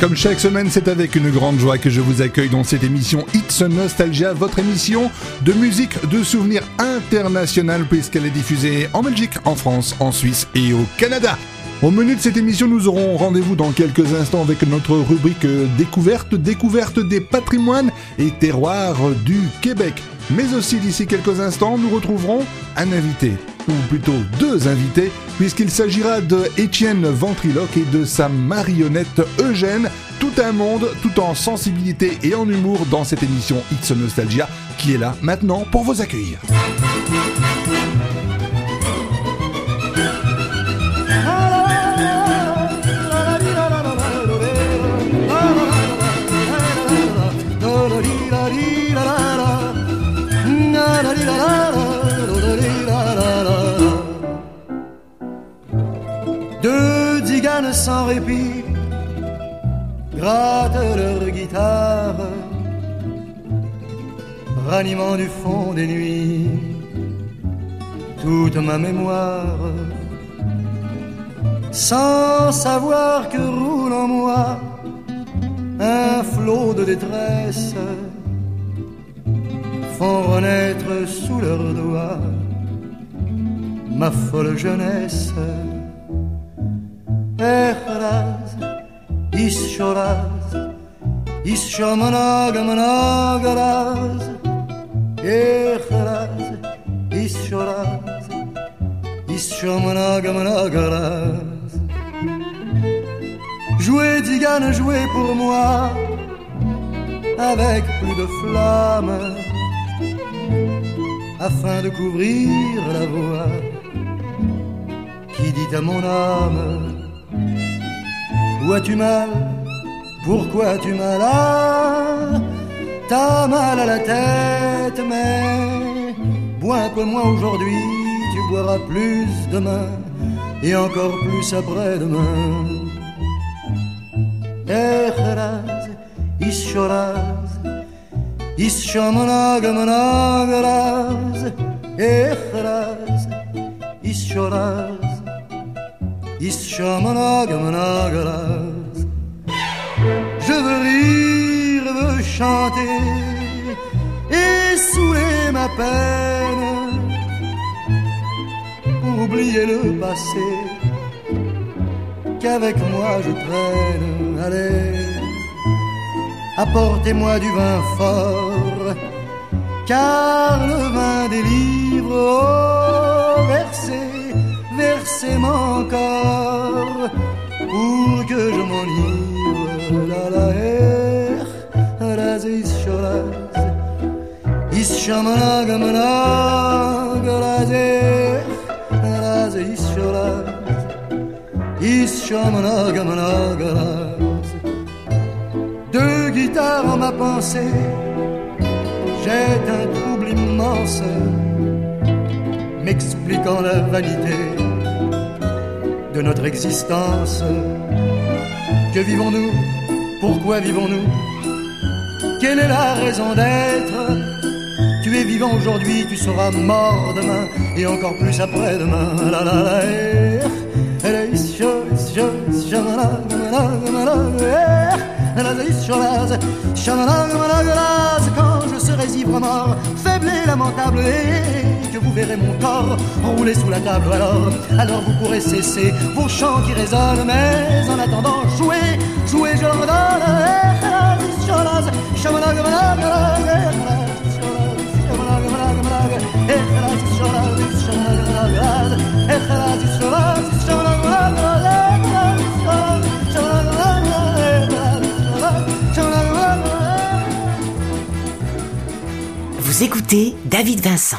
Comme chaque semaine, c'est avec une grande joie que je vous accueille dans cette émission It's Nostalgia, votre émission de musique de souvenirs international puisqu'elle est diffusée en Belgique, en France, en Suisse et au Canada. Au menu de cette émission, nous aurons rendez-vous dans quelques instants avec notre rubrique découverte, découverte des patrimoines et terroirs du Québec. Mais aussi d'ici quelques instants, nous retrouverons un invité, ou plutôt deux invités, puisqu'il s'agira de Étienne Ventriloque et de sa marionnette Eugène. Tout un monde, tout en sensibilité et en humour dans cette émission It's Nostalgia, qui est là maintenant pour vous accueillir. Sans répit grattent leur guitare, ranimant du fond des nuits toute ma mémoire, sans savoir que roule en moi un flot de détresse, font renaître sous leurs doigts ma folle jeunesse. Echraz, ishoraz, ishomanagamanagaraz, Echraz, ishoraz, ishomanagamanagaraz. Jouez, Digane, jouez pour moi, avec plus de flamme, afin de couvrir la voix qui dit à mon âme as-tu mal Pourquoi as-tu mal t'as mal à la tête, mais bois un peu moins aujourd'hui, tu boiras plus demain et encore plus après-demain. Echeraz, ishoraz, ishomanagamanagaraz, Echeraz, Je veux rire, veux chanter et saouler ma peine. Pour oublier le passé qu'avec moi je traîne. Allez, apportez-moi du vin fort, car le vin délivre au verset versez mon corps pour que je m'enivre. La la er, raz ishoraz, ishamanagamanaga, raz er, raz ishoraz, ishamanagamanaga, raz. Deux guitares en ma pensée, jette un trouble immense, m'expliquant la vanité notre existence. Que vivons-nous Pourquoi vivons-nous Quelle est la raison d'être Tu es vivant aujourd'hui, tu seras mort demain et encore plus après-demain. La la la quand je serai ivre mort, et lamentable, et que vous verrez mon corps rouler sous la table, alors, alors vous pourrez cesser vos chants qui résonnent, mais en attendant, jouez, jouez, je leur Écoutez David Vincent.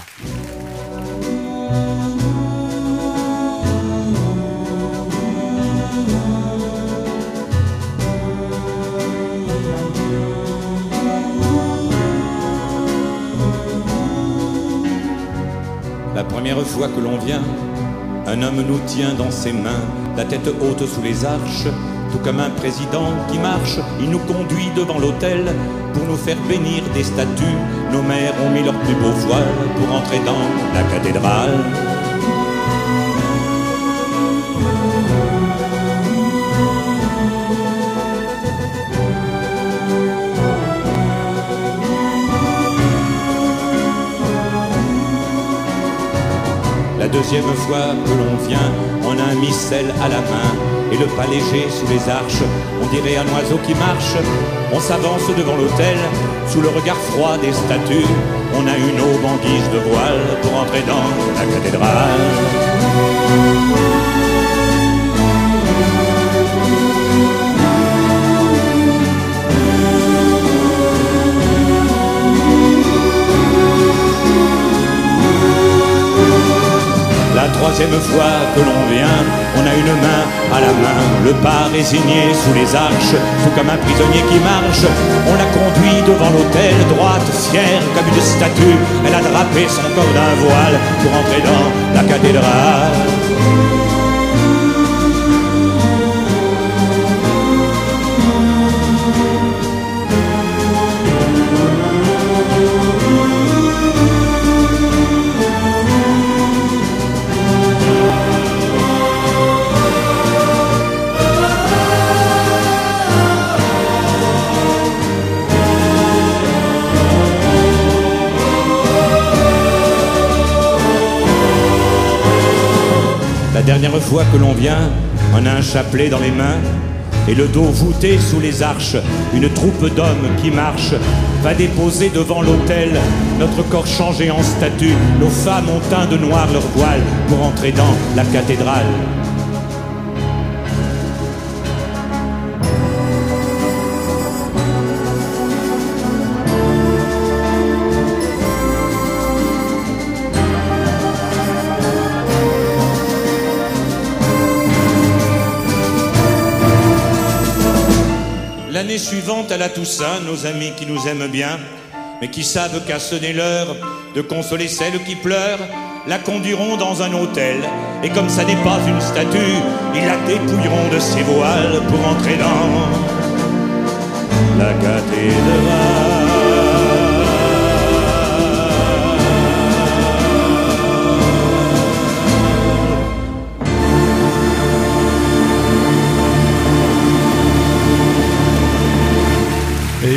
La première fois que l'on vient, un homme nous tient dans ses mains, la tête haute sous les arches, comme un président qui marche, il nous conduit devant l'autel pour nous faire bénir des statues. Nos mères ont mis leurs plus beaux voiles pour entrer dans la cathédrale. La deuxième fois que l'on vient, on a un missel à la main et le pas léger sous les arches. On dirait un oiseau qui marche. On s'avance devant l'autel sous le regard froid des statues. On a une aube en guise de voile pour entrer dans la cathédrale. Troisième fois que l'on vient, on a une main à la main, le pas résigné sous les arches, tout comme un prisonnier qui marche. On l'a conduit devant l'autel, droite, fière comme une statue. Elle a drapé son corps d'un voile pour entrer dans la cathédrale. La dernière fois que l'on vient, on a un chapelet dans les mains et le dos voûté sous les arches. Une troupe d'hommes qui marche va déposer devant l'autel notre corps changé en statue. Nos femmes ont teint de noir leur voile pour entrer dans la cathédrale. L'année suivante à la Toussaint, nos amis qui nous aiment bien, mais qui savent qu'à sonner l'heure de consoler celles qui pleurent, la conduiront dans un hôtel. Et comme ça n'est pas une statue, ils la dépouilleront de ses voiles pour entrer dans la cathédrale.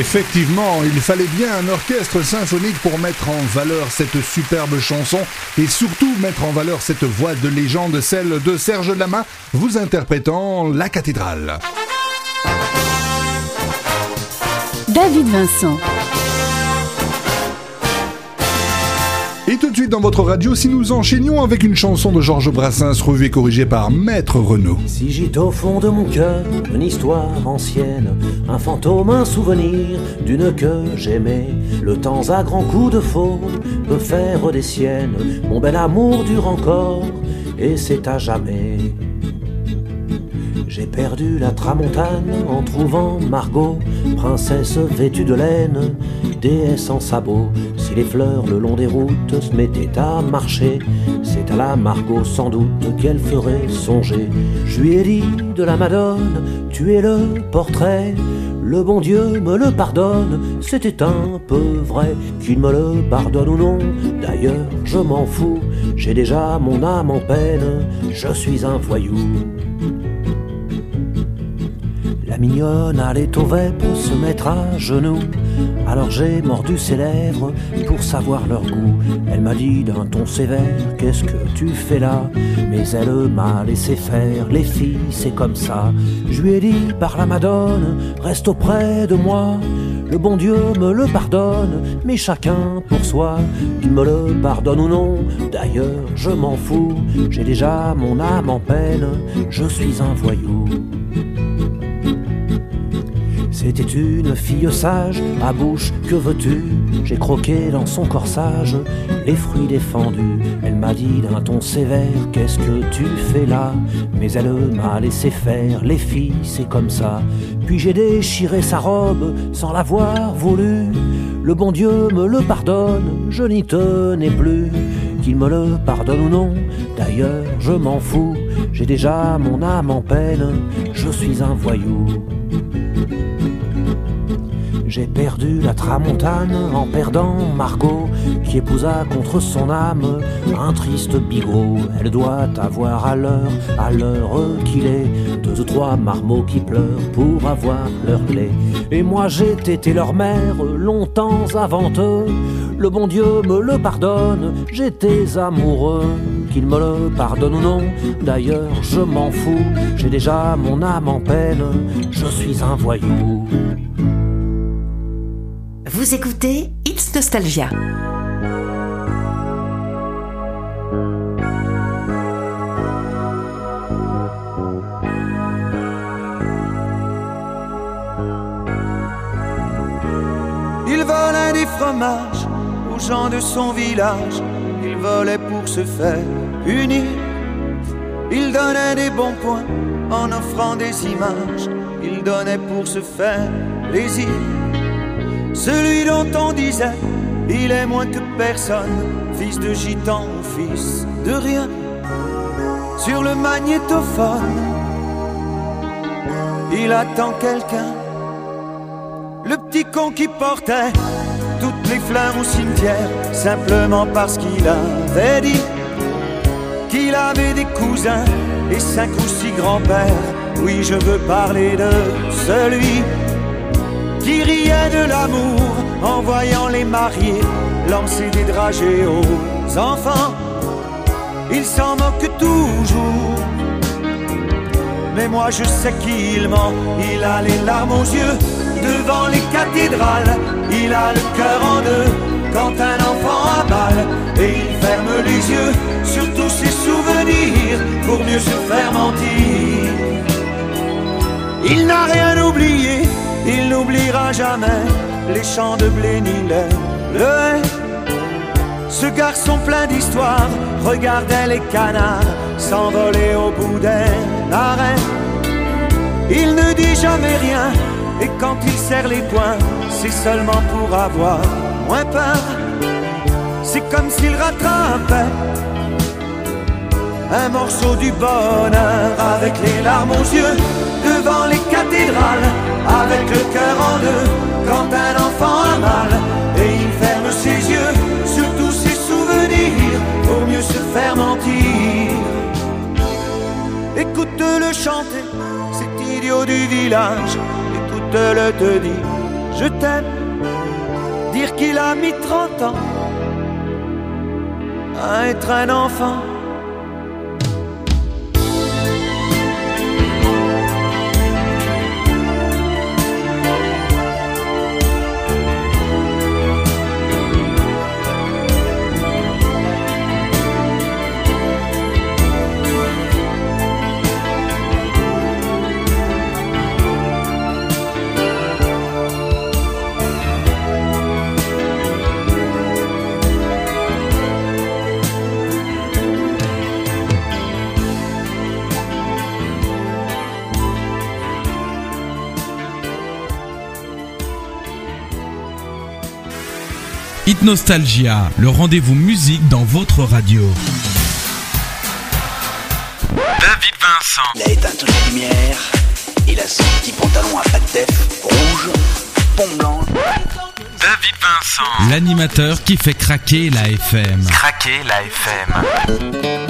Effectivement, il fallait bien un orchestre symphonique pour mettre en valeur cette superbe chanson et surtout mettre en valeur cette voix de légende, celle de Serge Lama, vous interprétant La cathédrale. David Vincent. Et tout de suite dans votre radio, si nous enchaînions avec une chanson de Georges Brassens revue et corrigée par Maître Renaud. Si j'étais au fond de mon cœur une histoire ancienne, un fantôme, un souvenir d'une que j'aimais, le temps à grands coups de faune peut faire des siennes, mon bel amour dure encore et c'est à jamais. J'ai perdu la tramontane en trouvant Margot, princesse vêtue de laine, déesse en sabots. Si les fleurs le long des routes se mettaient à marcher, c'est à la Margot sans doute qu'elle ferait songer. Je lui ai dit de la Madone, tu es le portrait. Le bon Dieu me le pardonne, c'était un peu vrai, qu'il me le pardonne ou non. D'ailleurs, je m'en fous, j'ai déjà mon âme en peine, je suis un voyou. Mignonne allait au pour se mettre à genoux. Alors j'ai mordu ses lèvres pour savoir leur goût. Elle m'a dit d'un ton sévère Qu'est-ce que tu fais là? Mais elle m'a laissé faire. Les filles, c'est comme ça. Je lui ai dit par la Madone Reste auprès de moi. Le bon Dieu me le pardonne, mais chacun pour soi. Il me le pardonne ou non, d'ailleurs je m'en fous. J'ai déjà mon âme en peine, je suis un voyou. C'était une fille sage, à bouche, que veux-tu? J'ai croqué dans son corsage les fruits défendus. Elle m'a dit d'un ton sévère, qu'est-ce que tu fais là? Mais elle m'a laissé faire, les filles, c'est comme ça. Puis j'ai déchiré sa robe sans l'avoir voulu. Le bon Dieu me le pardonne, je n'y tenais plus. qu'il me le pardonne ou non. D'ailleurs, je m'en fous, j'ai déjà mon âme en peine, je suis un voyou. J'ai perdu la tramontane en perdant Margot, qui épousa contre son âme un triste bigot. Elle doit avoir à l'heure, à l'heure qu'il est, deux ou trois marmots qui pleurent pour avoir leur clé. Et moi j'ai été leur mère longtemps avant eux. Le bon Dieu me le pardonne, j'étais amoureux. Qu'il me le pardonne ou non, d'ailleurs je m'en fous. J'ai déjà mon âme en peine, je suis un voyou. Vous écoutez It's Nostalgia. Il volait des fromages aux gens de son village. Il volait pour se faire unir. Il donnait des bons points en offrant des images. Il donnait pour se faire plaisir. Celui dont on disait, il est moins que personne, fils de gitan, fils de rien. Sur le magnétophone, il attend quelqu'un. Le petit con qui portait toutes les fleurs au cimetière, simplement parce qu'il avait dit qu'il avait des cousins et cinq ou six grands-pères. Oui, je veux parler de celui qui riait de l'amour en voyant les mariés lancer des dragées aux enfants. Il s'en moque toujours. Mais moi je sais qu'il ment, il a les larmes aux yeux devant les cathédrales, il a le cœur en deux quand un enfant a mal et il ferme les yeux sur tous ses souvenirs pour mieux se faire mentir. Il n'a rien oublié, il n'oubliera jamais les champs de blé ni le. Ce garçon plein d'histoire regardait les canards s'envoler au bout d'un arrêt. Il ne dit jamais rien et quand il serre les poings, c'est seulement pour avoir moins peur. C'est comme s'il rattrapait un morceau du bonheur avec les larmes aux yeux devant les cathédrales, avec le cœur en deux quand un enfant a mal et il ferme ses yeux sur tous ses souvenirs pour mieux se faire mentir. Écoute-le chanter, cet idiot du village, écoute-le te dire, je t'aime, dire qu'il a mis 30 ans à être un enfant. Nostalgia, le rendez-vous musique dans votre radio. David Vincent. Il a éteint toutes les lumières. Il a son petit pantalon à pattes def rouge, pont blanc. David Vincent. L'animateur qui fait craquer la FM. Craquer la FM.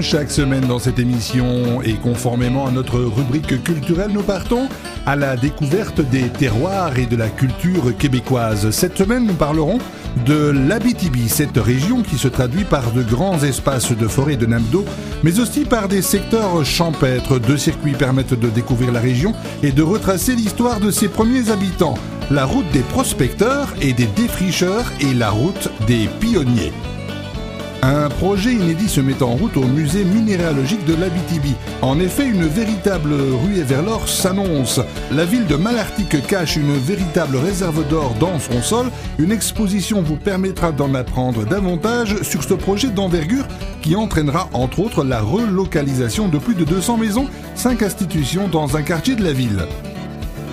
Chaque semaine dans cette émission et conformément à notre rubrique culturelle, nous partons à la découverte des terroirs et de la culture québécoise. Cette semaine, nous parlerons de l'Abitibi, cette région qui se traduit par de grands espaces de forêt de nappes d'eau, mais aussi par des secteurs champêtres. Deux circuits permettent de découvrir la région et de retracer l'histoire de ses premiers habitants. La route des prospecteurs et des défricheurs et la route des pionniers. Un projet inédit se met en route au musée minéralogique de l'Abitibi. En effet, une véritable ruée vers l'or s'annonce. La ville de Malartic cache une véritable réserve d'or dans son sol. Une exposition vous permettra d'en apprendre davantage sur ce projet d'envergure qui entraînera entre autres la relocalisation de plus de 200 maisons, 5 institutions dans un quartier de la ville.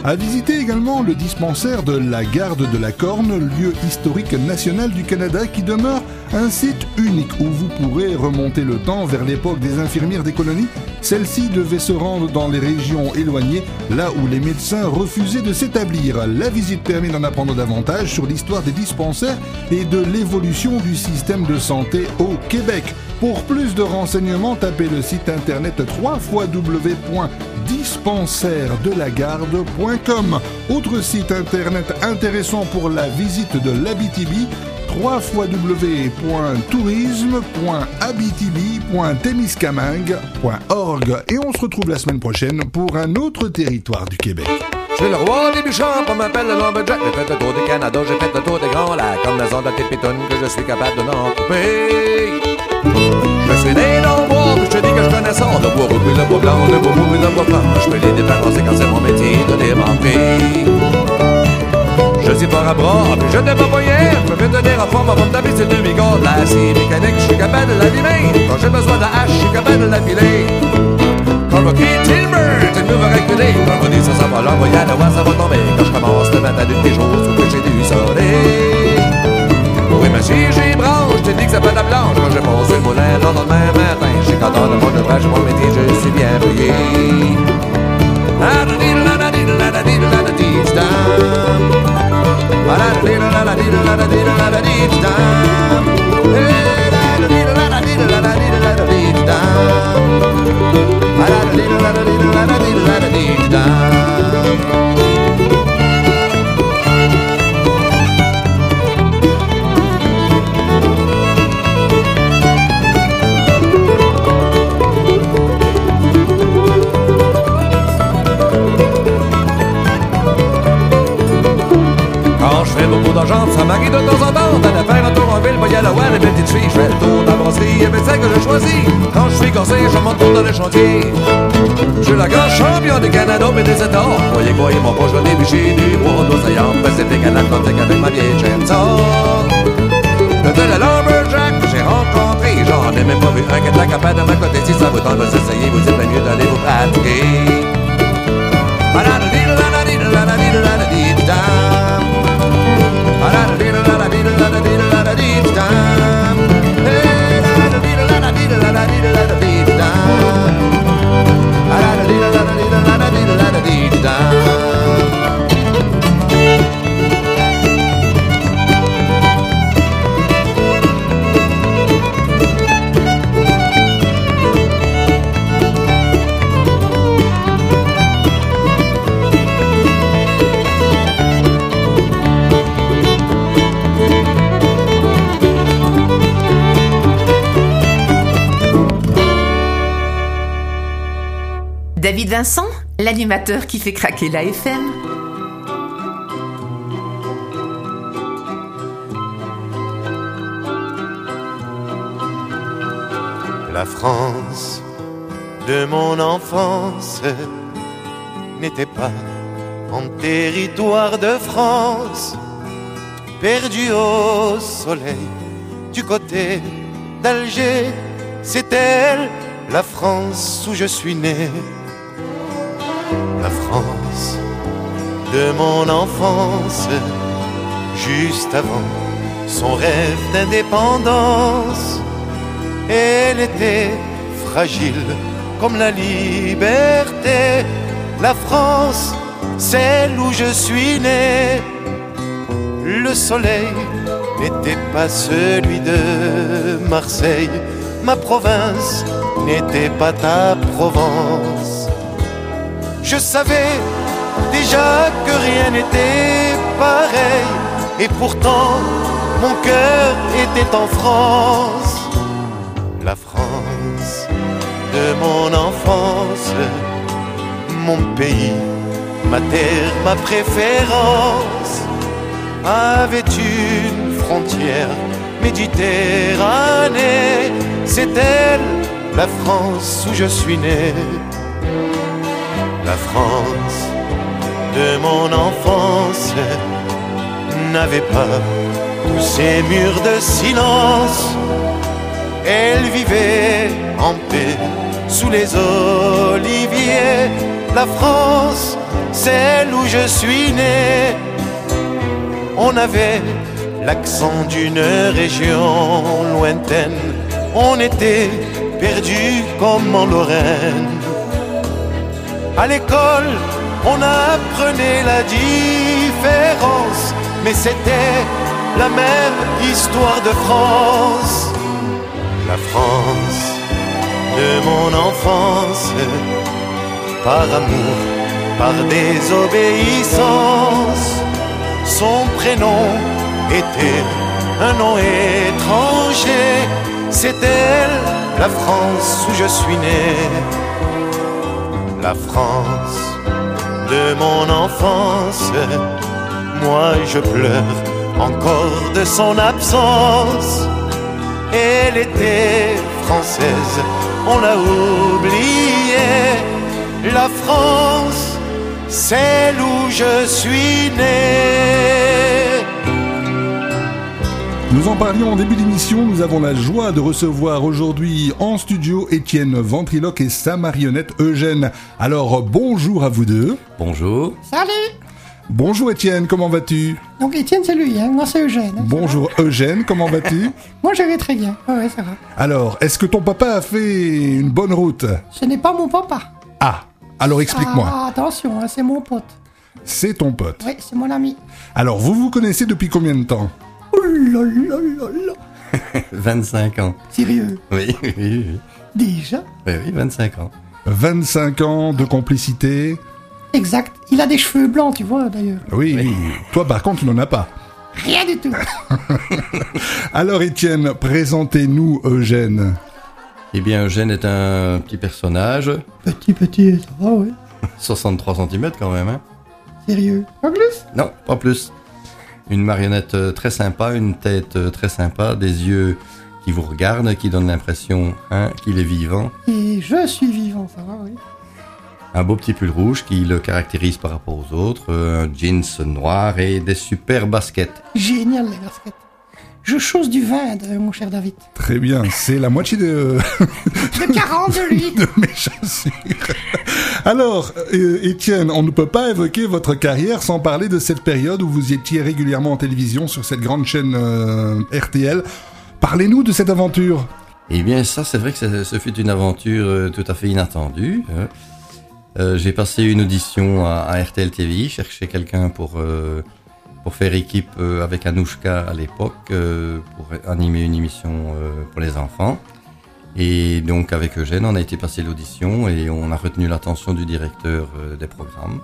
À visiter également le dispensaire de la Garde de la Corne, lieu historique national du Canada qui demeure un site unique où vous pourrez remonter le temps vers l'époque des infirmières des colonies. Celles-ci devaient se rendre dans les régions éloignées, là où les médecins refusaient de s'établir. La visite permet d'en apprendre davantage sur l'histoire des dispensaires et de l'évolution du système de santé au Québec. Pour plus de renseignements, tapez le site internet www.dispensairedelagarde.com. Autre site internet intéressant pour la visite de l'Abitibi, www.tourisme.abitibi.témiscamingue.org. Et on se retrouve la semaine prochaine pour un autre territoire du Québec. Je suis le roi des bûcherons, on m'appelle le Lumberjack. J'ai fait le tour du Canada, j'ai fait le tour des grands lacs. Comme la zone de Tépitoune que je suis capable de n'en couper. Je suis né dans le bois, je te dis que je connais ça. Le bois rouge, le bois blanc, le bois mou, le bois franc. Je peux les différencier quand c'est mon métier de. Je suis fort à bras, je n'ai pas moyen. Je peux me tenir en forme avant de taper ces deux bigots de la scie mécanique. Je suis capable de l'allumer. Quand j'ai besoin de la hache, je suis capable de la filer. Quand Tilbert, tu me reculer. Quand je dis ça, ça va l'envoyer à la voix, ça va tomber. Quand je commence le matin d'une des sous que j'ai du soleil. Oui, mais si j'y branche, je te dis que ça de la blanche. Quand j'ai passé le moulin, le même matin. J'ai content de mon ouvrage, mon métier, je suis bien payé. Je fais beaucoup d'argent, ça m'arrive de temps en temps d'aller faire un tour en ville, voyez la ouais, les petites filles, je fais le tour de la et celle que je choisis. Quand je suis corsé, je monte dans les chantiers. Je suis la grande champion du Canada et des États. Voyez quoi, ils m'ont pas joué des bichis du bois d'océan, Pacifique à l'Atlantique avec ma vieille chainsaw. De le lumberjack j'ai rencontré, j'en ai même pas vu un qui était capable de ma. Si ça vous tente de s'essayer, vous êtes mieux d'aller vous pratiquer. Hey, David Vincent, l'animateur qui fait craquer la FM. La France de mon enfance n'était pas en territoire de France, perdu au soleil du côté d'Alger. C'est elle, la France où je suis né. De mon enfance, juste avant son rêve d'indépendance. Elle était fragile comme la liberté. La France, celle où je suis né. Le soleil n'était pas celui de Marseille. Ma province n'était pas ta Provence. Je savais déjà que rien n'était pareil. Et pourtant, mon cœur était en France. La France de mon enfance, mon pays, ma terre, ma préférence, avait une frontière Méditerranée, c'est elle, la France où je suis né? La France de mon enfance n'avait pas tous ces murs de silence. Elle vivait en paix sous les oliviers. La France, celle où je suis né. On avait l'accent d'une région lointaine. On était perdu comme en Lorraine. À l'école, on apprenait la différence, mais c'était la même histoire de France. La France de mon enfance, par amour, par désobéissance, son prénom était un nom étranger. C'est elle, la France où je suis né. La France de mon enfance, moi je pleure encore de son absence. Elle était française, on l'a oubliée. La France, celle où je suis né. Nous en parlions en début d'émission, nous avons la joie de recevoir aujourd'hui en studio Étienne Ventriloque et sa marionnette Eugène. Alors bonjour à vous deux. Bonjour. Salut Bonjour Étienne, comment vas-tu? Donc Étienne c'est lui, hein. moi c'est Eugène. hein. Bonjour Eugène, comment vas-tu? Moi je vais très bien, ouais, ouais, ça va. Alors, est-ce que ton papa a fait une bonne route? Ce n'est pas mon papa. Ah, alors explique-moi. Ah, attention, hein, c'est mon pote. C'est ton pote. Oui, c'est mon ami. Alors, vous vous connaissez depuis combien de temps? Là là là là 25 ans. Sérieux? Oui, oui, oui. Déjà? Oui, oui, 25 ans. 25 ans de complicité. Exact. Il a des cheveux blancs, tu vois, d'ailleurs. Oui, toi par contre, tu n'en as pas. Rien du tout. Alors Étienne, présentez-nous Eugène. Eh bien, Eugène est un petit personnage, Petit, petit, ça va, ouais. 63 cm quand même. Hein Sérieux? En plus? Non, pas plus. Une marionnette euh, très sympa, une tête euh, très sympa, des yeux qui vous regardent, qui donnent l'impression hein, qu'il est vivant. Et je suis vivant, ça va, oui. Un beau petit pull rouge qui le caractérise par rapport aux autres, euh, un jeans noir et des super baskets. Génial, les baskets. Je chose du vin, de, mon cher David. Très bien, c'est la moitié de, De 40 de lui. de mes chaussures. Alors, euh, Étienne, on ne peut pas évoquer votre carrière sans parler de cette période où vous étiez régulièrement en télévision sur cette grande chaîne euh, RTL. Parlez-nous de cette aventure. Eh bien, ça, c'est vrai que ce fut une aventure euh, tout à fait inattendue. hein. J'ai passé une audition à, RTL TV, chercher quelqu'un pour pour faire équipe avec Anouchka à l'époque, pour animer une émission pour les enfants. Et donc avec Eugène, on a été passer l'audition et on a retenu l'attention du directeur euh, des programmes.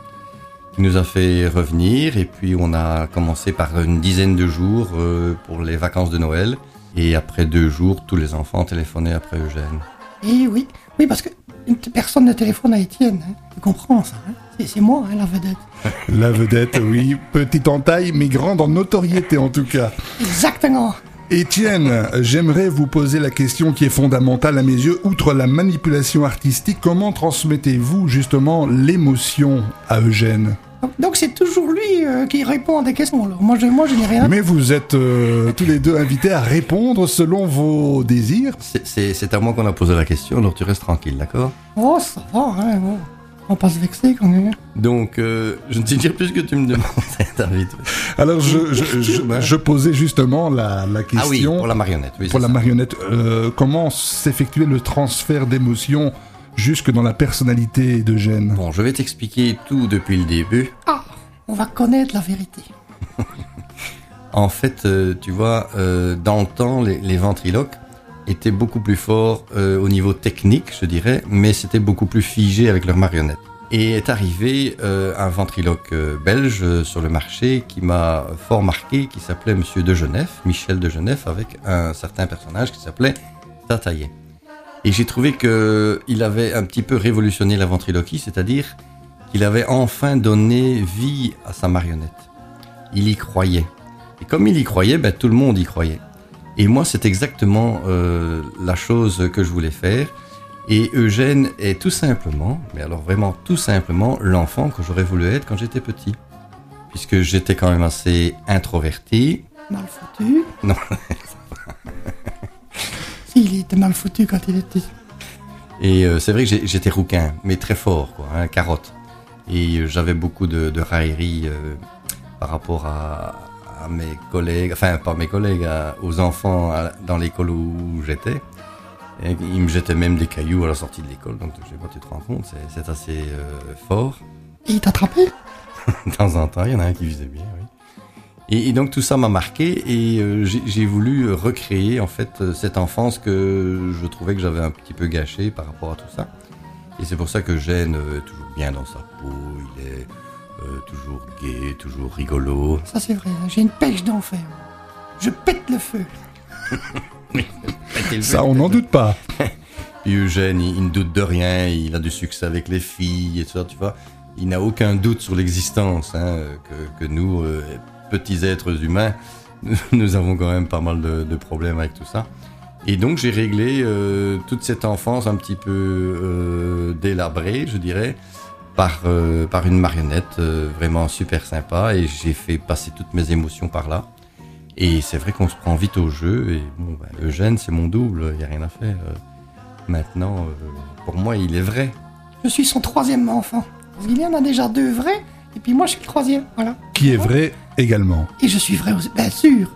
Il nous a fait revenir et puis on a commencé par une dizaine de jours euh, pour les vacances de Noël. Et après deux jours, tous les enfants téléphonaient après Eugène. Et oui, oui, parce que personne ne téléphone à Étienne. Hein. Tu comprends ça hein C'est- C'est moi, hein, la vedette. La vedette, oui, petite en taille, mais grande en notoriété en tout cas. Exactement. Étienne, j'aimerais vous poser la question qui est fondamentale à mes yeux. Outre la manipulation artistique, comment transmettez-vous justement l'émotion à Eugène? Donc- c'est toujours lui euh, qui répond à des questions. Alors moi je, moi, je n'ai rien. Mais vous êtes euh, tous les deux invités à répondre selon vos désirs. C'est- à moi qu'on a posé la question, alors tu restes tranquille, d'accord? Oh, ça va, hein. bon. On va pas se vexer quand même. Donc, euh, je ne sais dire plus ce que tu me demandais, David. Alors je, je, je, je posais justement la, la question. Ah oui, pour la marionnette. Oui, pour la ça. marionnette, euh, comment s'effectuait le transfert d'émotions jusque dans la personnalité d'Eugène Bon, je vais t'expliquer tout depuis le début. Ah, on va connaître la vérité. En fait, euh, tu vois, euh, dans le temps, les, les ventriloques étaient beaucoup plus forts euh, au niveau technique, je dirais, mais c'était beaucoup plus figé avec leurs marionnettes. Et est arrivé euh, un ventriloque euh, belge sur le marché qui m'a fort marqué, qui s'appelait Monsieur de Genève, Michel de Genève, avec un certain personnage qui s'appelait Tataillet. Et j'ai trouvé que il avait un petit peu révolutionné la ventriloquie, c'est-à-dire qu'il avait enfin donné vie à sa marionnette. Il y croyait. Et comme il y croyait, ben, tout le monde y croyait. Et moi, c'est exactement euh, la chose que je voulais faire. Et Eugène est tout simplement, mais alors vraiment tout simplement, l'enfant que j'aurais voulu être quand j'étais petit. Puisque j'étais quand même assez introverti. Mal foutu. Non, il était mal foutu quand il était. Et euh, c'est vrai que j'étais rouquin, mais très fort, quoi, hein, carotte. Et euh, j'avais beaucoup de, de railleries euh, par rapport à, à mes collègues, enfin pas mes collègues, à- aux enfants à- dans l'école où j'étais. Et Ils me jetaient même des cailloux à la sortie de l'école, donc je sais pas, tu te rends compte, c'est- assez euh, fort. Et il t'a attrapé? De temps en temps, il y en a un qui visait bien, oui. Et, et donc tout ça m'a marqué et euh, j'ai voulu recréer en fait cette enfance que je trouvais que j'avais un petit peu gâchée par rapport à tout ça. Et c'est pour ça que Gênes euh, est toujours bien dans sa peau, il est euh, toujours gai, toujours rigolo. Ça, c'est vrai. J'ai une pêche d'enfer. Je pète le feu. Ça, on n'en doute pas. Puis Eugène, il, il ne doute de rien, il a du succès avec les filles et tout ça, tu vois. Il n'a aucun doute sur l'existence, hein, que, que nous, euh, petits êtres humains, nous avons quand même pas mal de, de problèmes avec tout ça. Et donc j'ai réglé euh, toute cette enfance un petit peu euh, délabrée, je dirais, par, euh, par une marionnette euh, vraiment super sympa et j'ai fait passer toutes mes émotions par là. Et c'est vrai qu'on se prend vite au jeu et bon, ben, Eugène c'est mon double, il n'y a rien à faire. Euh, Maintenant, euh, pour moi, il est vrai. Je suis son troisième enfant. Parce qu'il y en a déjà deux vrais, et puis moi, je suis le troisième. Voilà. Qui est vrai également. Et je suis vrai aussi. Bien sûr.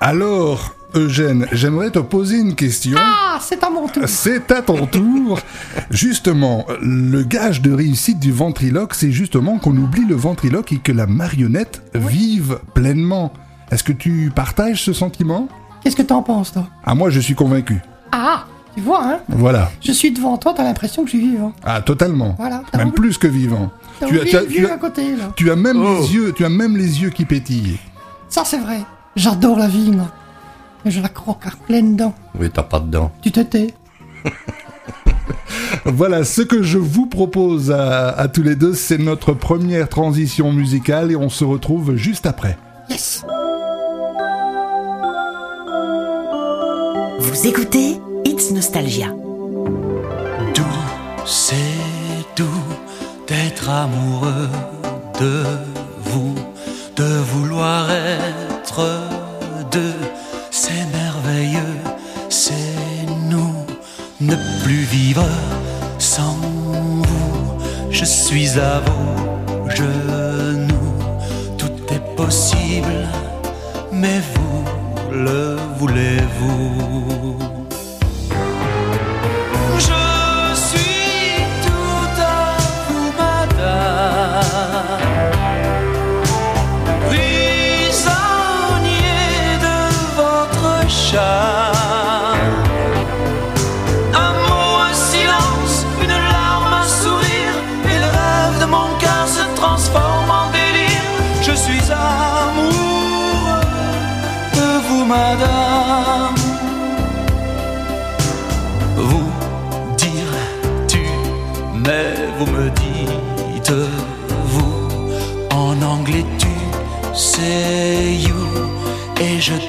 Alors, Eugène, j'aimerais te poser une question. Ah, c'est à mon tour. C'est à ton tour. Justement, le gage de réussite du ventriloque, c'est justement qu'on oublie le ventriloque et que la marionnette vive pleinement. Est-ce que tu partages ce sentiment? Qu'est-ce que t'en penses, toi? Ah, moi, je suis convaincu. Ah, tu vois, hein? Voilà. Je suis devant toi, t'as l'impression que je suis vivant. Ah, totalement. Voilà. Même oublié- plus que vivant. T'as Tu as, tu as- le tu vieux as- à côté, là. tu as même Oh. les yeux, tu as même les yeux qui pétillent. Ça, c'est vrai. J'adore la vie, moi. Mais je la croque à pleines dents. Oui, t'as pas de dents. Tu te tais. Voilà, ce que je vous propose à, à tous les deux, c'est notre première transition musicale et on se retrouve juste après. Yes Vous écoutez It's Nostalgia. Doux, c'est doux d'être amoureux de vous, de vouloir être deux. Ne plus vivre sans vous. Je suis à vos genoux, tout est possible, mais vous le voulez-vous?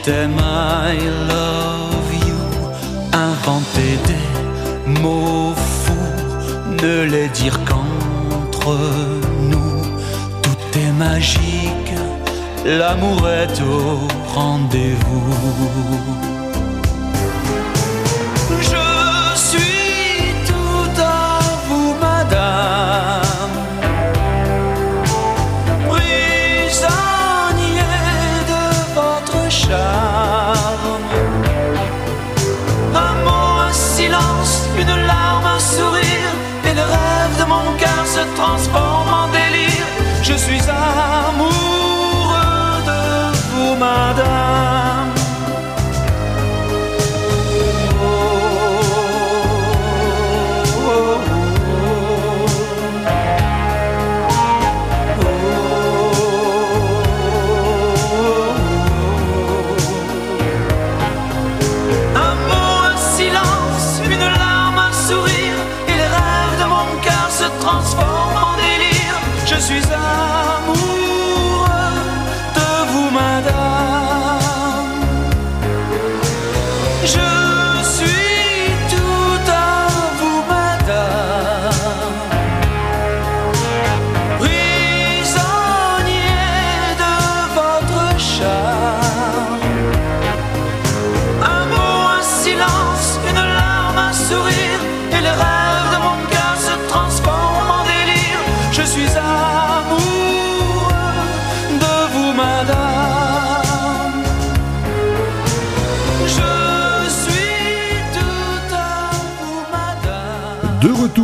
T'aime, I love you. Inventer des mots fous, ne les dire qu'entre nous. Tout est magique, l'amour est au rendez-vous. Transforme en délire. Je suis amoureux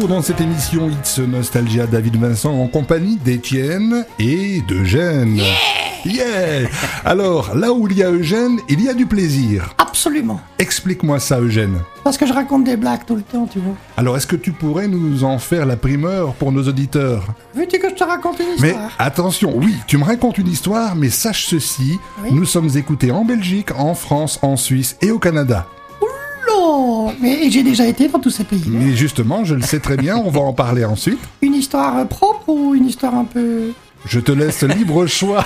dans cette émission It's Nostalgia David Vincent en compagnie d'Étienne et d'Eugène. Yeah Alors, là où il y a Eugène, il y a du plaisir. Absolument. Explique-moi ça, Eugène. Parce que je raconte des blagues tout le temps, tu vois. Alors, est-ce que tu pourrais nous en faire la primeur pour nos auditeurs? Veux-tu que je te raconte une Mais histoire? attention, oui, tu me racontes une histoire, mais sache ceci, Oui. nous sommes écoutés en Belgique, en France, en Suisse et au Canada. Mais j'ai déjà été dans tous ces pays. Mais justement, je le sais très bien, on va en parler ensuite. Une histoire euh, propre ou une histoire un peu... Je te laisse libre choix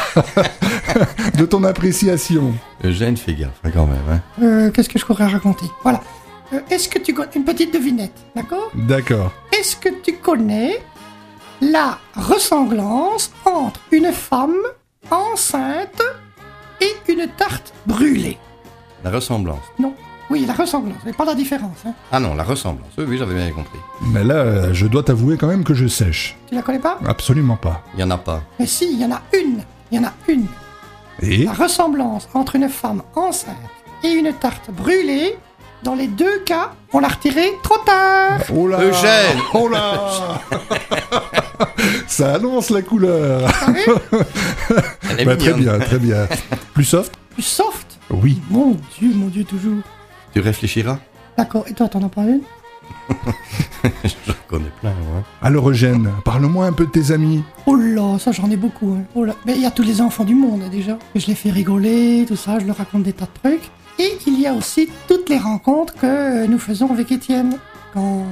de ton appréciation. Eugène, fais gaffe hein, quand même. Hein. Euh, Qu'est-ce que je pourrais raconter? Voilà. Euh, Est-ce que tu connais... Une petite devinette, d'accord? D'accord. Est-ce que tu connais la ressemblance entre une femme enceinte et une tarte brûlée? La ressemblance. Non. Oui, la ressemblance, mais pas la différence. Hein. Ah non, la ressemblance. Oui, oui, j'avais bien compris. Mais là, je dois t'avouer quand même que je sèche. Tu la connais pas? Absolument pas. Il y en a pas. Mais si, il y en a une. Il y en a une. Et? La ressemblance entre une femme enceinte et une tarte brûlée, dans les deux cas, on l'a retirée trop tard. Oh là Eugène Oh là Ça annonce la couleur Elle est Bah, Très mignonne. bien, très bien. Plus soft? Plus soft? Oui. Mon Dieu, mon Dieu, toujours. Tu réfléchiras D'accord. Et toi, t'en as pas une Je connais plein, moi. Alors Eugène, parle-moi un peu de tes amis. Oh là, ça j'en ai beaucoup. hein. Oh là. Mais il y a tous les enfants du monde hein, déjà. Je les fais rigoler, tout ça, je leur raconte des tas de trucs. Et il y a aussi toutes les rencontres que nous faisons avec Étienne. Quand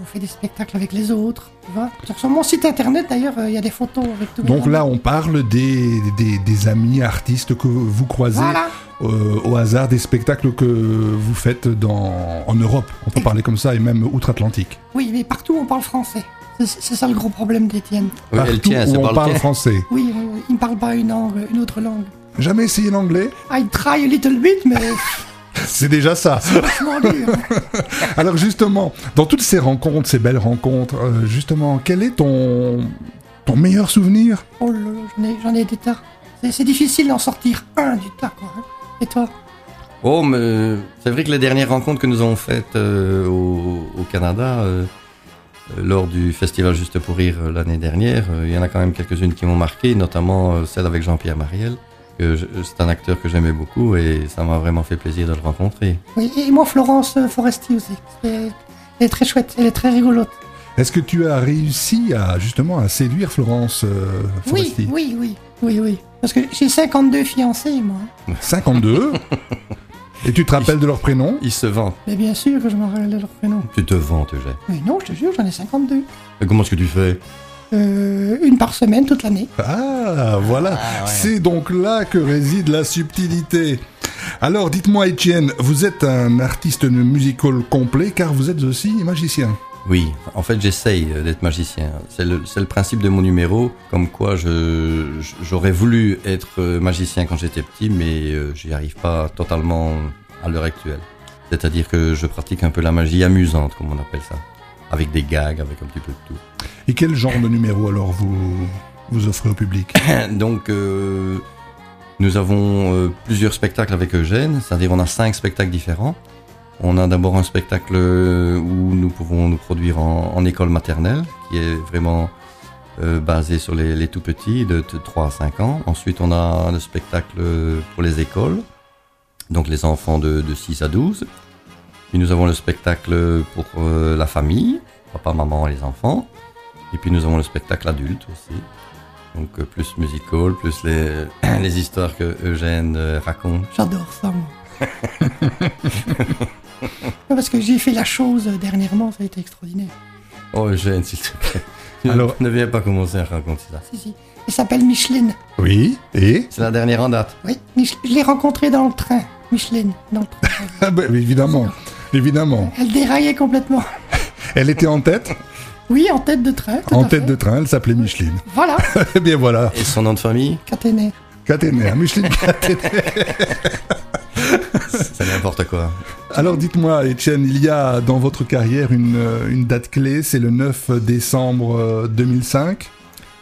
on fait des spectacles avec les autres, tu vois. Sur mon site internet d'ailleurs, euh, il y a des photos avec mes Donc là, on parle des, des, des amis artistes que vous croisez Voilà. euh, au hasard des spectacles que vous faites dans, en Europe. On peut parler comme ça, et même outre-Atlantique. Oui, mais partout on parle français. C'est ça le gros problème d'Étienne. Oui, elle Partout tient, où c'est on parle français. Oui, oui, il ne parle pas une langue, une autre langue. Jamais essayé l'anglais I try a little bit, mais C'est déjà ça. Alors justement, dans toutes ces rencontres, ces belles rencontres, euh, justement, quel est ton, ton meilleur souvenir? Oh là là, j'en ai, j'en ai des tas. C'est- difficile d'en sortir un du tas, quoi. hein. Et toi? Oh, mais euh, c'est vrai que les dernières rencontres que nous avons faites euh, au, au Canada, euh, lors du festival Juste pour Rire l'année dernière, euh, il y en a quand même quelques-unes qui m'ont marqué, notamment euh, celle avec Jean-Pierre Mariel. Que C'est un acteur que j'aimais beaucoup et ça m'a vraiment fait plaisir de le rencontrer. Oui, et moi, Florence euh, Foresti aussi. Elle est très chouette, elle est très rigolote. Est-ce que tu as réussi à justement à séduire Florence euh, Oui, Foresti? oui, oui, oui, oui. Parce que j'ai 52 fiancés, moi. 52 Et tu te rappelles de leur prénom? Il se vend. Mais bien sûr que je me rappelle de leur prénom. Tu te vantes, Eugène. Mais non, je te jure, j'en ai 52. Mais comment est-ce que tu fais? Euh, une par semaine, toute l'année. Ah, voilà. C'est donc là que réside la subtilité. Alors, dites-moi, Étienne, vous êtes un artiste musical complet car vous êtes aussi magicien. Oui, en fait j'essaye euh, d'être magicien. C'est le, principe de mon numéro, comme quoi j'aurais voulu être euh, magicien quand j'étais petit, mais j'y arrive pas totalement à l'heure actuelle. C'est-à-dire que je pratique un peu la magie amusante, comme on appelle ça. Avec des gags, avec un petit peu de tout. Et quel genre de numéro alors vous, vous offrez au public Donc, euh, nous avons euh, plusieurs spectacles avec Eugène, c'est-à-dire on a cinq spectacles différents. On a d'abord un spectacle euh, où nous pouvons nous produire en, en école maternelle, qui est vraiment euh, basé sur les, les tout petits de, t- 3 à 5 ans. Ensuite, on a le spectacle pour les écoles, donc les enfants de, de 6 à 12. Puis nous avons le spectacle pour euh, la famille, papa, maman et les enfants. Et puis nous avons le spectacle adulte aussi. Donc euh, plus musical, plus les, les histoires que Eugène euh, raconte. J'adore ça, moi. Non, Parce que j'ai fait la chose dernièrement, ça a été extraordinaire. Oh Eugène, s'il te plaît. Alors- ne viens pas commencer à raconter ça. Si, si. Il s'appelle Micheline. Oui, et? C'est la dernière en date. Oui, Mich- je l'ai rencontrée dans le train. Micheline, dans le train. Ah ben, évidemment, évidemment. Elle déraillait complètement. Elle était en tête, Oui, en tête de train. tout en à tête fait. de train, elle s'appelait Micheline. Voilà, Eh bien voilà, Et son nom de famille caténaire. caténaire, Micheline caténaire. C'est n'importe quoi. Alors dites-moi, Etienne, il y a dans votre carrière une, euh, une date clé, c'est le 9 décembre euh, 2005.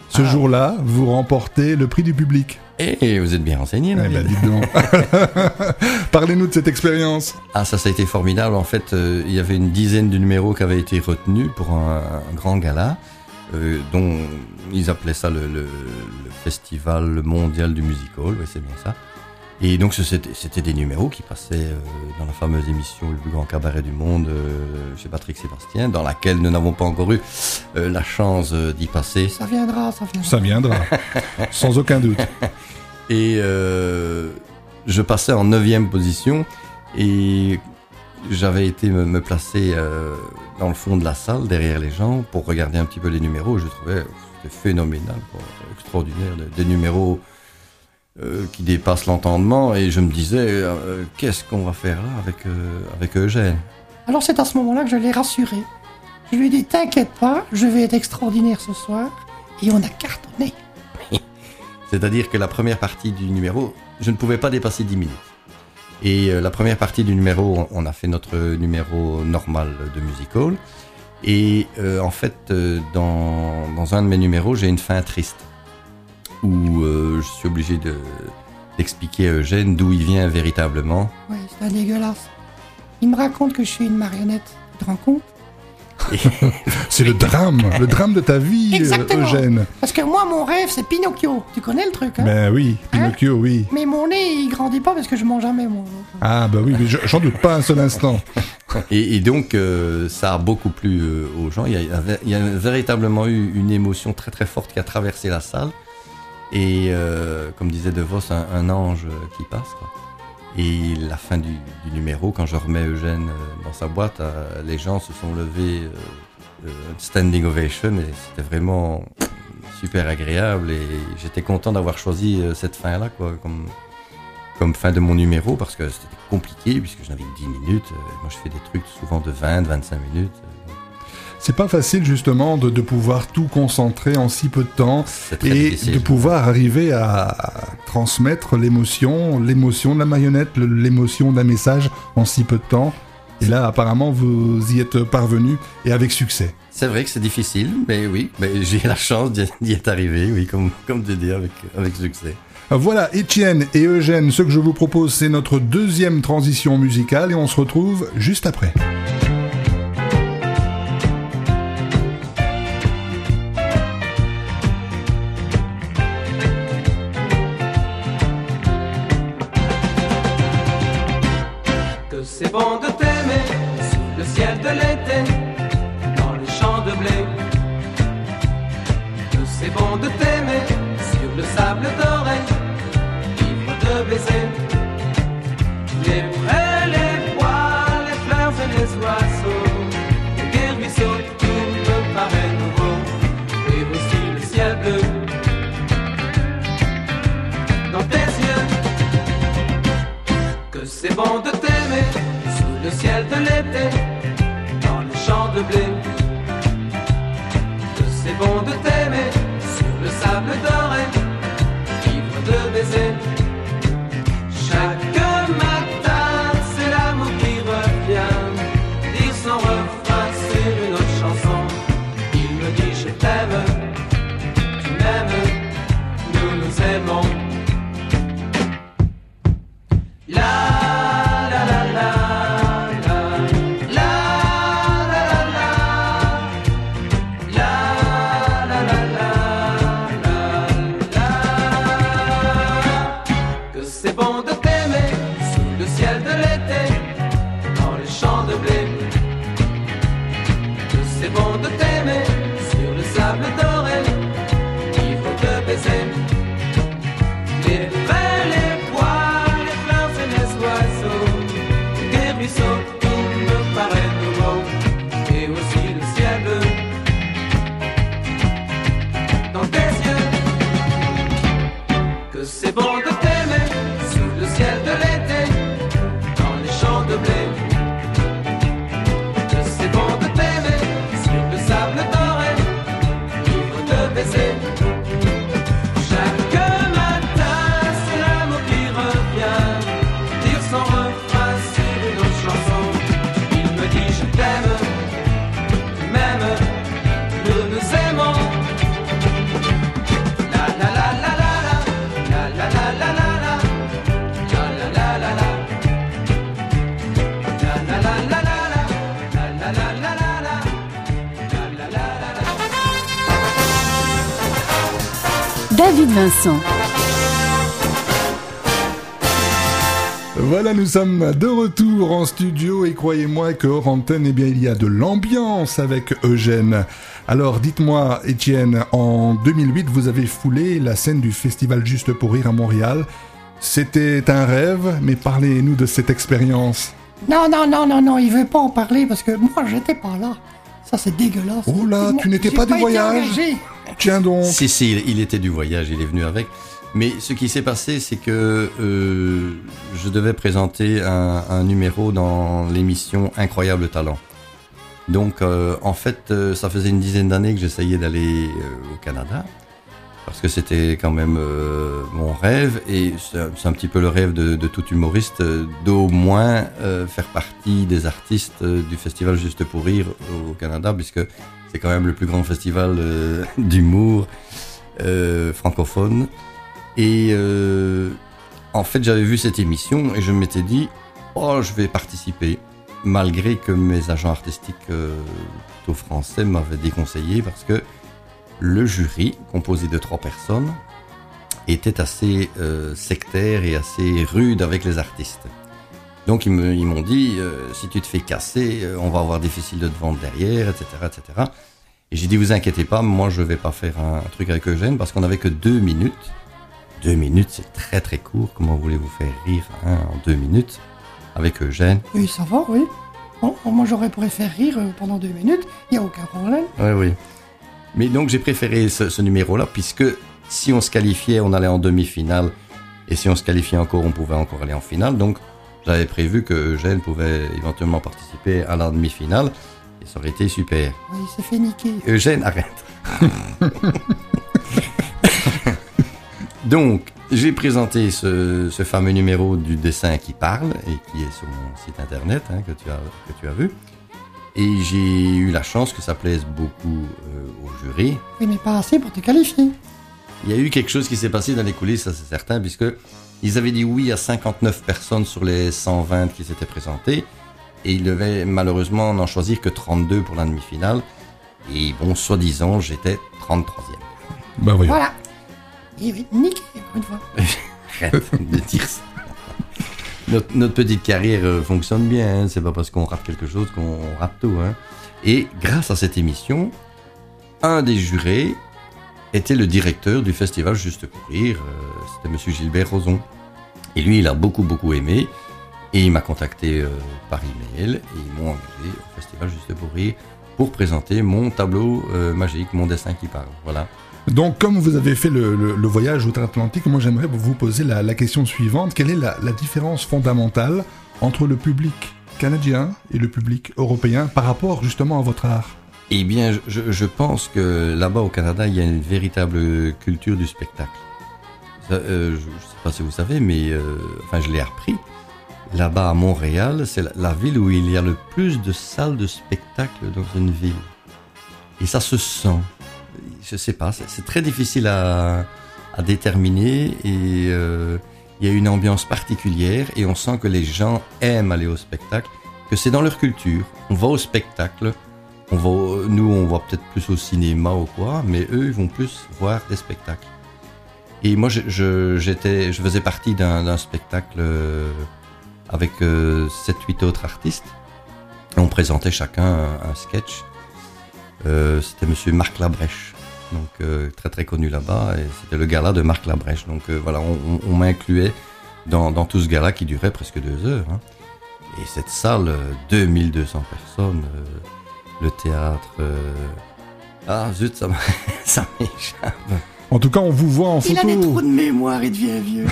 Ce Ah. jour-là, vous remportez le prix du public. Et vous êtes bien renseigné, Eh ben, dites donc. Parlez-nous de cette expérience. Ah, ça, ça a été formidable. En fait, euh, il y avait une dizaine de numéros qui avaient été retenus pour un, un grand gala, euh, dont ils appelaient ça le, le- le festival mondial du music hall. Oui, c'est bien ça. Et donc, c'était des numéros qui passaient euh, dans la fameuse émission Le plus grand cabaret du monde euh, chez Patrick Sébastien, dans laquelle nous n'avons pas encore eu euh, la chance d'y passer. Ça viendra, ça viendra. Ça viendra, sans aucun doute. Et euh, je passais en neuvième position et j'avais été me, me placer euh, dans le fond de la salle, derrière les gens, pour regarder un petit peu les numéros. Je trouvais c'était phénoménal, quoi, extraordinaire, des, des numéros euh, qui dépassent l'entendement. Et je me disais, euh, qu'est-ce qu'on va faire là avec, euh, avec Eugène? Alors c'est à ce moment-là que je l'ai rassuré. Je lui ai dit T'inquiète pas, je vais être extraordinaire ce soir. Et on a cartonné. C'est-à-dire que la première partie du numéro, je ne pouvais pas dépasser 10 minutes. Et la première partie du numéro, on- a fait notre numéro normal de music hall. Et en fait, dans, dans un de mes numéros, j'ai une fin triste. Où euh, je suis obligé de- d'expliquer à Eugène d'où il vient véritablement. Oui, c'est un dégueulasse. Il me raconte que je suis une marionnette. Tu te rends compte C'est le drame, le drame de ta vie, euh, Exactement. Eugène. Parce que moi, mon rêve, c'est Pinocchio. Tu connais le truc, hein? Ben oui, Pinocchio, oui. Mais mon nez, il grandit pas parce que je mange jamais, moi. Ah bah oui, mais je- j'en doute pas un seul instant. Et, et donc, euh, ça a beaucoup plu euh, aux gens. Il y, a, il y a véritablement eu une émotion très très forte qui a traversé la salle. Et euh, comme disait De Vos, un, ange qui passe. Et la fin du, numéro, quand je remets Eugène euh, dans sa boîte, euh, les gens se sont levés, standing ovation, et c'était vraiment super agréable. Et j'étais content d'avoir choisi cette fin-là, comme, comme fin de mon numéro parce que c'était compliqué puisque je n'avais que 10 minutes. Moi, je fais des trucs souvent de 20, 25 minutes. C'est pas facile justement de, de pouvoir tout concentrer en si peu de temps et difficile. de pouvoir arriver à, transmettre l'émotion, l'émotion de la marionnette, l'émotion d'un message en si peu de temps. Et là, apparemment, vous y êtes parvenu et avec succès. C'est vrai que c'est difficile, mais oui, mais j'ai la chance d'y d'y être arrivé, oui, comme, comme tu dis, avec, avec succès. Voilà, Étienne et Eugène, ce que je vous propose, c'est notre deuxième transition musicale et on se retrouve juste après. C'est bon de t'aimer sous le ciel de l'été, dans les champs de blé. C'est bon de t'aimer sur le sable doré, ivre de baisers. Les prés, les le ciel de l'été, dans les champs de blé. Que c'est bon de t'aimer sur le sable doré, ivre de baisers. Vincent. Voilà, nous sommes de retour en studio et croyez-moi que hors antenne, eh bien, il y a de l'ambiance avec Eugène. Alors, dites-moi, Étienne, en 2008, vous avez foulé la scène du Festival Juste pour Rire à Montréal. C'était un rêve, mais parlez-nous de cette expérience. Non, non, non, non, non, il veut pas en parler parce que moi, j'étais pas là. Ça, c'est dégueulasse. Oh là, tu n'étais pas du voyage engagé. Tiens donc. Si, si, il- était du voyage, il est venu avec. Mais ce qui s'est passé, c'est que euh, je devais présenter un, numéro dans l'émission Incroyable Talent. Donc, euh, en fait, euh, ça faisait une dizaine d'années que j'essayais d'aller au Canada, parce que c'était quand même mon rêve, et c'est un- petit peu le rêve de, tout humoriste, d'au moins faire partie des artistes du festival Juste pour Rire au Canada, puisque c'est quand même le plus grand festival euh, d'humour euh, francophone. Et euh, en fait, j'avais vu cette émission et je m'étais dit, oh, je vais participer, malgré que mes agents artistiques plutôt français m'avaient déconseillé parce que le jury, composé de trois personnes, était assez sectaire et assez rude avec les artistes. Donc ils m'ont dit, euh, si tu te fais casser, euh, on va avoir difficile de te vendre derrière, etc. etc. Et j'ai dit, vous inquiétez pas, moi je vais pas faire un, un truc avec Eugène parce qu'on avait que deux minutes. Deux minutes, c'est très très court. Comment voulez-vous faire rire hein, en deux minutes avec Eugène? Oui, ça va, oui. Bon, moi, j'aurais préféré rire euh, pendant deux minutes. Il n'y a aucun problème. Oui, oui. Mais donc j'ai préféré ce, ce numéro-là puisque si on se qualifiait, on allait en demi-finale. Et si on se qualifiait encore, on pouvait encore aller en finale. Donc j'avais prévu que Eugène pouvait éventuellement participer à la demi-finale. Et ça aurait été super. Oui, il s'est fait niquer. Eugène, arrête. Donc, j'ai présenté ce, ce fameux numéro du dessin qui parle et qui est sur mon site internet hein, que, tu as, que tu as vu. Et j'ai eu la chance que ça plaise beaucoup euh, au jury. Oui, mais pas assez pour te qualifier. Il y a eu quelque chose qui s'est passé dans les coulisses, ça c'est certain, puisque ils avaient dit oui à 59 personnes sur les 120 qui s'étaient présentées, et ils devaient malheureusement n'en choisir que 32 pour la demi-finale. Et bon, soi-disant, j'étais 33e. Bah voyons. Voilà. Et oui, niqué, une fois. Arrête de dire ça. Notre, notre petite carrière euh, fonctionne bien, hein. c'est pas parce qu'on rate quelque chose qu'on rate tout. Hein. Et grâce à cette émission, un des jurés était le directeur du festival Juste pour Rire, euh, c'était monsieur Gilbert Roson. Et lui, il a beaucoup, beaucoup aimé, et il m'a contacté euh, par email, et ils m'ont engagé au festival Juste pour Rire pour présenter mon tableau euh, magique, mon dessin qui parle. Voilà. Donc, comme vous avez fait le, voyage outre-Atlantique, moi j'aimerais vous poser la, question suivante. Quelle est la différence fondamentale entre le public canadien et le public européen par rapport justement à votre art? Eh bien, je, je pense que là-bas au Canada, il y a une véritable culture du spectacle. Euh, je ne sais pas si vous savez, mais euh, enfin, je l'ai appris. Là-bas à Montréal, c'est la, la ville où il y a le plus de salles de spectacle dans une ville. Et ça se sent. Je sais pas, c'est c'est très difficile à, à déterminer et euh, il y a une ambiance particulière et on sent que les gens aiment aller au spectacle, que c'est dans leur culture. On va au spectacle, on nous on va peut-être plus au cinéma ou quoi, mais eux ils vont plus voir des spectacles. Et moi je, faisais partie d'un, spectacle euh, avec 7-8 autres artistes. On présentait chacun un, sketch. Euh, c'était monsieur Marc Labrèche, donc euh, très très connu là-bas, et c'était le gala de Marc Labrèche. Donc euh, voilà, on, m'incluait dans, dans tout ce gala qui durait presque deux heures. hein. Et cette salle, euh, 2200 personnes, euh, le théâtre. euh, Ah zut, ça, m'échappe. En tout cas, on vous voit en Il a des photo. trous de mémoire, il devient vieux.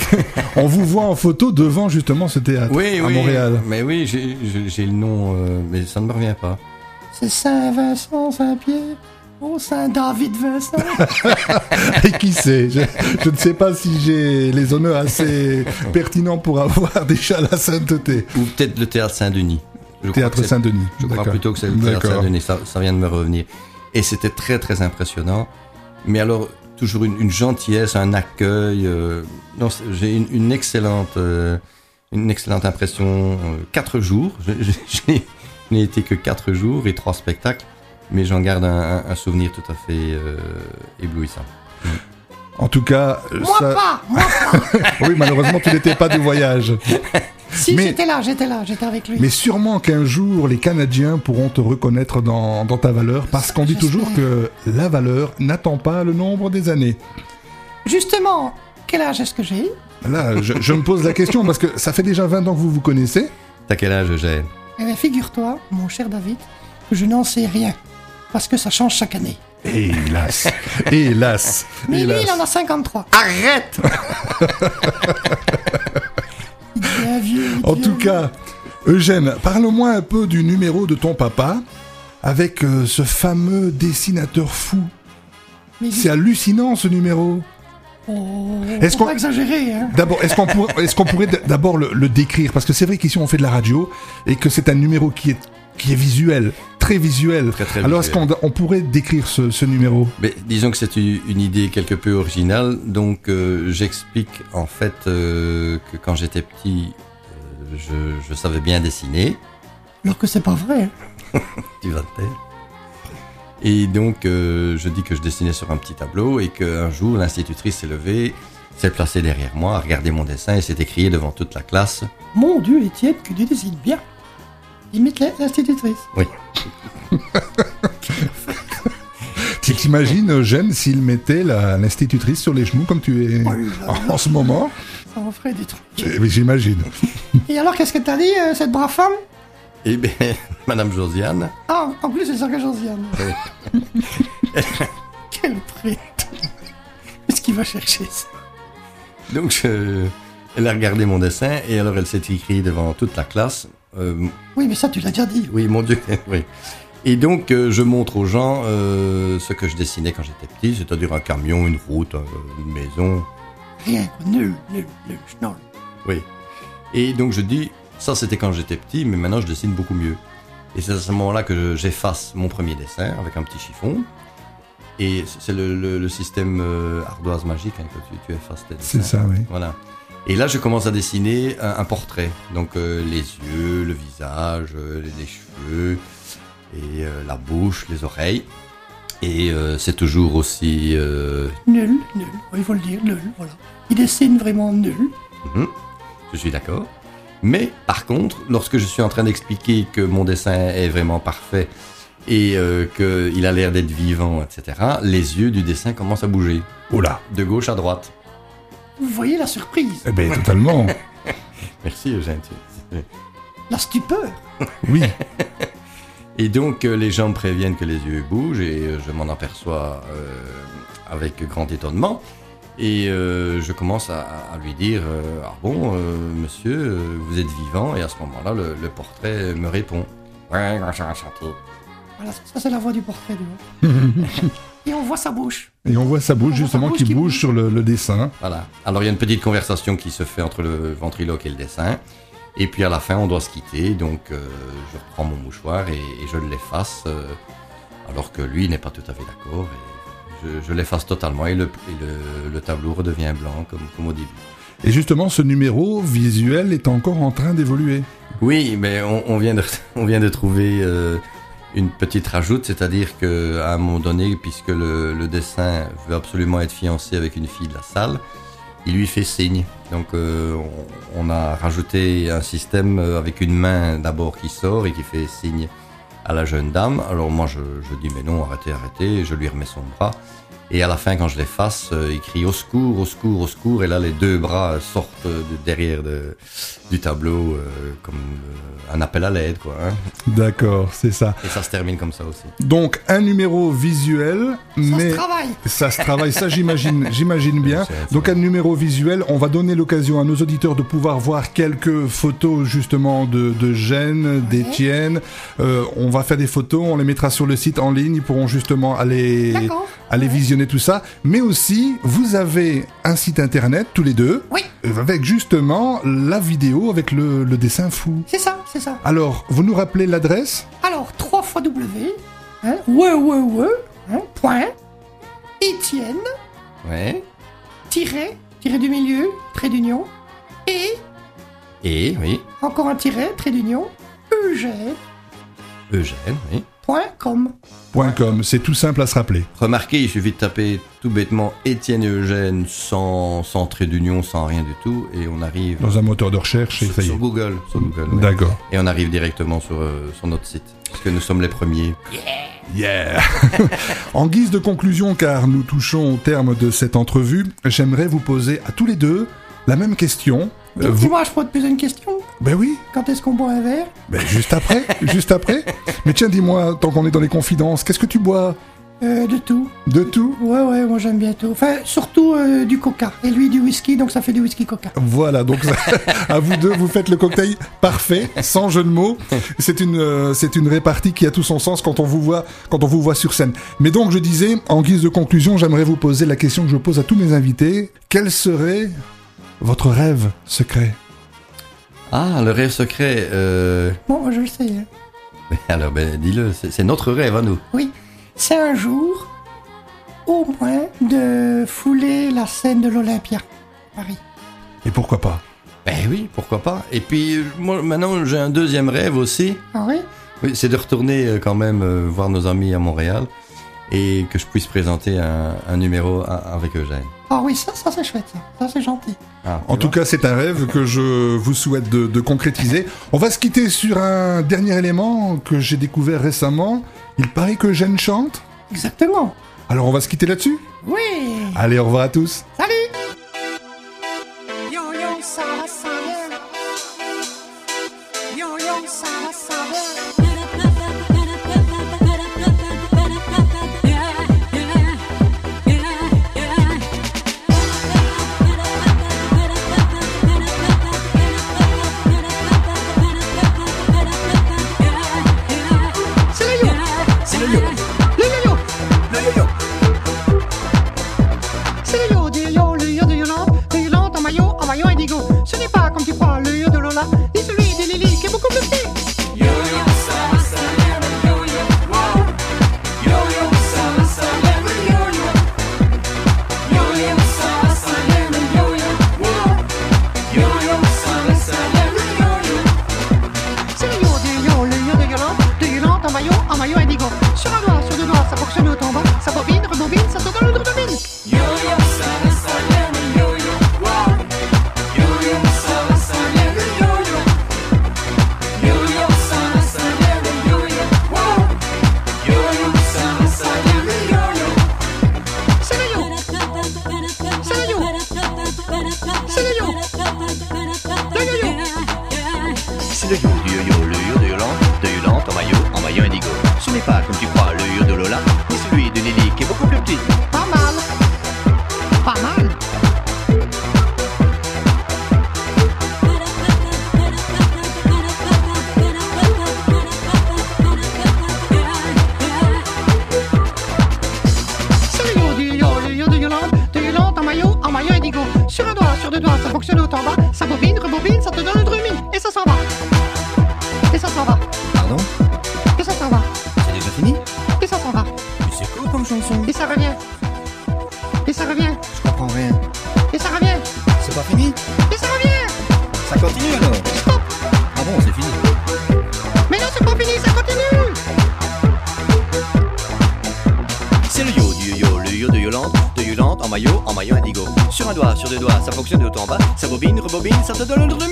On vous voit en photo devant justement ce théâtre Oui, à oui, Montréal. mais oui, j'ai- le nom, euh, mais ça ne me revient pas. C'est Saint-Vincent, Saint-Pierre. Oh, Saint-David Vincent. Et qui sait je, je ne sais pas si j'ai les honneurs assez pertinents pour avoir déjà la sainteté. Ou peut-être le théâtre Saint-Denis. Je Théâtre Saint-Denis. Je crois plutôt que c'est le théâtre. Saint-Denis, ça, ça vient de me revenir. Et c'était très très impressionnant. Mais alors, toujours une, une gentillesse, un accueil. euh, non, j'ai une, une excellente, euh, une excellente impression. euh, quatre jours. Je, je- je n'ai- été que quatre jours et trois spectacles, mais j'en garde un, un- un souvenir tout à fait euh, éblouissant. En tout cas, Moi ça... pas, moi pas. oui, malheureusement, tu n'étais pas du voyage. Si, Mais- j'étais là, j'étais là, j'étais avec lui. Mais sûrement qu'un jour, les Canadiens pourront te reconnaître dans, dans ta valeur, parce qu'on dit toujours que la valeur n'attend pas le nombre des années. Justement, quel âge est-ce que j'ai Là, je, je me pose la question, parce que ça fait déjà 20 ans que vous vous connaissez. T'as quel âge, Eugène? Eh bien, figure-toi, mon cher David, que je n'en sais rien. Parce que ça change chaque année. Hélas, hélas, Mais lui, il en a 53. Arrête vieux. En tout cas, Eugène, parle-moi un peu du numéro de ton papa avec euh, ce fameux dessinateur fou. Mais C'est hallucinant ce numéro. Oh, Est-ce qu'on- pas exagérer, hein. D'abord, est-ce qu'on pour- est-ce qu'on pourrait d'abord le, le décrire? Parce que c'est vrai qu'ici on fait de la radio et que c'est un numéro qui est, qui est visuel, très visuel. très Alors est-ce qu'on on pourrait décrire ce, ce numéro? Mais disons que c'est une idée quelque peu originale. Donc euh, j'explique en fait euh, que quand j'étais petit, euh, je, je savais bien dessiner. Alors que c'est pas vrai. Tu vas te taire. Et donc je dis que je dessinais sur un petit tableau et qu'un jour l'institutrice s'est levée, s'est placée derrière moi, a regardé mon dessin et s'est écriée devant toute la classe. Mon Dieu, Étienne, que tu dessines bien. Imite la- l'institutrice. Oui. Tu t'imagines, Eugène, s'il mettait l'institutrice sur les genoux comme tu es en, en ce moment? Ça en ferait des trucs. Eh, mais J'imagine. Et alors, qu'est-ce que t'as dit, euh, cette brave femme? Eh bien, Madame Josiane, Ah, en plus, c'est ça que Josiane. Quel prêtre. Qu'est-ce qu'il va chercher, ça? Donc je- elle a regardé mon dessin et alors elle s'est écrite devant toute la classe. Euh, Oui, mais ça, tu l'as déjà dit. Oui, mon Dieu, oui. Et donc, euh, je montre aux gens euh, ce que je dessinais quand j'étais petit, c'est-à-dire un camion, une route, euh, une maison. Rien. Nul, nul, nul. Non. Oui. Et donc, je dis, ça c'était quand j'étais petit, mais maintenant je dessine beaucoup mieux. Et c'est à ce moment-là que je- j'efface mon premier dessin avec un petit chiffon. Et c'est le, le- le système euh, ardoise magique hein, que tu, tu effaces tes C'est dessins. ça, oui. Voilà. Et là, je commence à dessiner un, un portrait. Donc, euh, les yeux, le visage, euh, les, les cheveux, et euh, la bouche, les oreilles. Et euh, c'est toujours aussi... euh, Nul, nul. Il faut le dire, nul, voilà. Il dessine vraiment nul. mhm, je suis d'accord. Mais par contre, lorsque je suis en train d'expliquer que mon dessin est vraiment parfait et euh, qu'il a l'air d'être vivant, etc., les yeux du dessin commencent à bouger. Oula. De gauche à droite. Vous voyez la surprise, Eh bien, totalement. Merci Eugène. la stupeur. Oui. Et donc euh, les gens me préviennent que les yeux bougent et euh, je m'en aperçois euh, avec grand étonnement. Et euh, je commence à, à lui dire euh, Ah bon, euh, monsieur, euh, vous êtes vivant? Et à ce moment-là, le, le portrait me répond Ouais, enchanté. Voilà, ça, ça, c'est la voix du portrait, du Et on voit sa bouche. Et on voit sa bouche justement bouche qui qui bouge sur le, le dessin. Voilà. Alors il y a une petite conversation qui se fait entre le ventriloque et le dessin. Et puis à la fin, on doit se quitter. Donc euh, je reprends mon mouchoir et, et je l'efface. euh, alors que lui n'est pas tout à fait d'accord. Et je, je l'efface totalement et, le, et le, le tableau redevient blanc comme, comme au début. Et justement, ce numéro visuel est encore en train d'évoluer. Oui, mais on, on vient de, on vient de trouver euh, une petite rajoute, c'est-à-dire que à un moment donné, puisque le, dessin veut absolument être fiancé avec une fille de la salle, il lui fait signe. Donc euh, on, a rajouté un système euh, avec une main d'abord qui sort et qui fait signe à la jeune dame. Alors moi je, dis mais non, arrêtez, arrêtez, je lui remets son bras. Et à la fin, quand je l'efface, euh, il crie au secours, au secours, au secours. Et là, les deux bras sortent de derrière de- du tableau euh, comme euh, un appel à l'aide, quoi. hein. D'accord, c'est ça. Et ça se termine comme ça aussi. Donc un numéro visuel, mais se travaille. ça se travaille. Ça, j'imagine, j'imagine bien. Donc un numéro visuel. On va donner l'occasion à nos auditeurs de pouvoir voir quelques photos justement de, de Gênes, d'Étienne. Euh, on va faire des photos, on les mettra sur le site en ligne. Ils pourront justement aller aller visionner tout ça. Mais aussi, vous avez un site internet tous les deux. Oui. euh, Avec justement la vidéo avec le, le dessin fou. C'est ça, c'est ça. Alors, vous nous rappelez l'adresse? Alors, 3 fois W, hein, ouais, ouais, ouais, hein, point, Étienne, Ouais. tiret, tiret du milieu, trait d'union, et, Et, oui, encore un tiret, trait d'union, Eugène, Eugène, oui. .com. .com, c'est tout simple à se rappeler. Remarquez, il suffit de taper tout bêtement Étienne et Eugène sans, sans trait d'union, sans rien du tout, et on arrive. Dans un moteur de recherche, et sur, ça y est. sur Google. Sur Google ouais. D'accord. Et on arrive directement sur, euh, sur notre site. Parce que nous sommes les premiers. Yeah En guise de conclusion, car nous touchons au terme de cette entrevue, j'aimerais vous poser à tous les deux la même question. Euh, vous- Dis-moi, je peux te poser une question Ben oui, Quand est-ce qu'on boit un verre? Ben juste après, juste après. Mais tiens, dis-moi, tant qu'on est dans les confidences, qu'est-ce que tu bois? Euh, De tout. De tout? Ouais, ouais, moi j'aime bien tout. Enfin, surtout euh, du coca. Et lui du whisky, donc ça fait du whisky coca. Voilà, donc à vous deux, vous faites le cocktail parfait, sans jeu de mots. C'est une, euh, c'est une répartie qui a tout son sens quand on vous voit, quand on vous voit sur scène. Mais donc, je disais, en guise de conclusion, j'aimerais vous poser la question que je pose à tous mes invités. Quel serait votre rêve secret Ah, le rêve secret. Euh... Bon, moi je le sais. hein. mais Alors, ben, dis-le, c'est notre rêve à nous. Oui, c'est un jour, au moins, de fouler la scène de l'Olympia, Paris. Et pourquoi pas? Ben oui, pourquoi pas. Et puis, moi, maintenant, j'ai un deuxième rêve aussi. Ah oui? Oui, c'est de retourner euh, quand même euh, voir nos amis à Montréal et que je puisse présenter un, un numéro avec Eugène. Ah oui, ça, ça c'est chouette, ça. Ça c'est gentil. Ah, En tout cas, c'est un rêve que je vous souhaite de, de concrétiser. On va se quitter sur un dernier élément que j'ai découvert récemment. Il paraît que Jeanne chante. Exactement. Alors, on va se quitter là-dessus? Oui Allez, au revoir à tous. Salut rebobine, ça te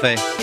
qu'est-ce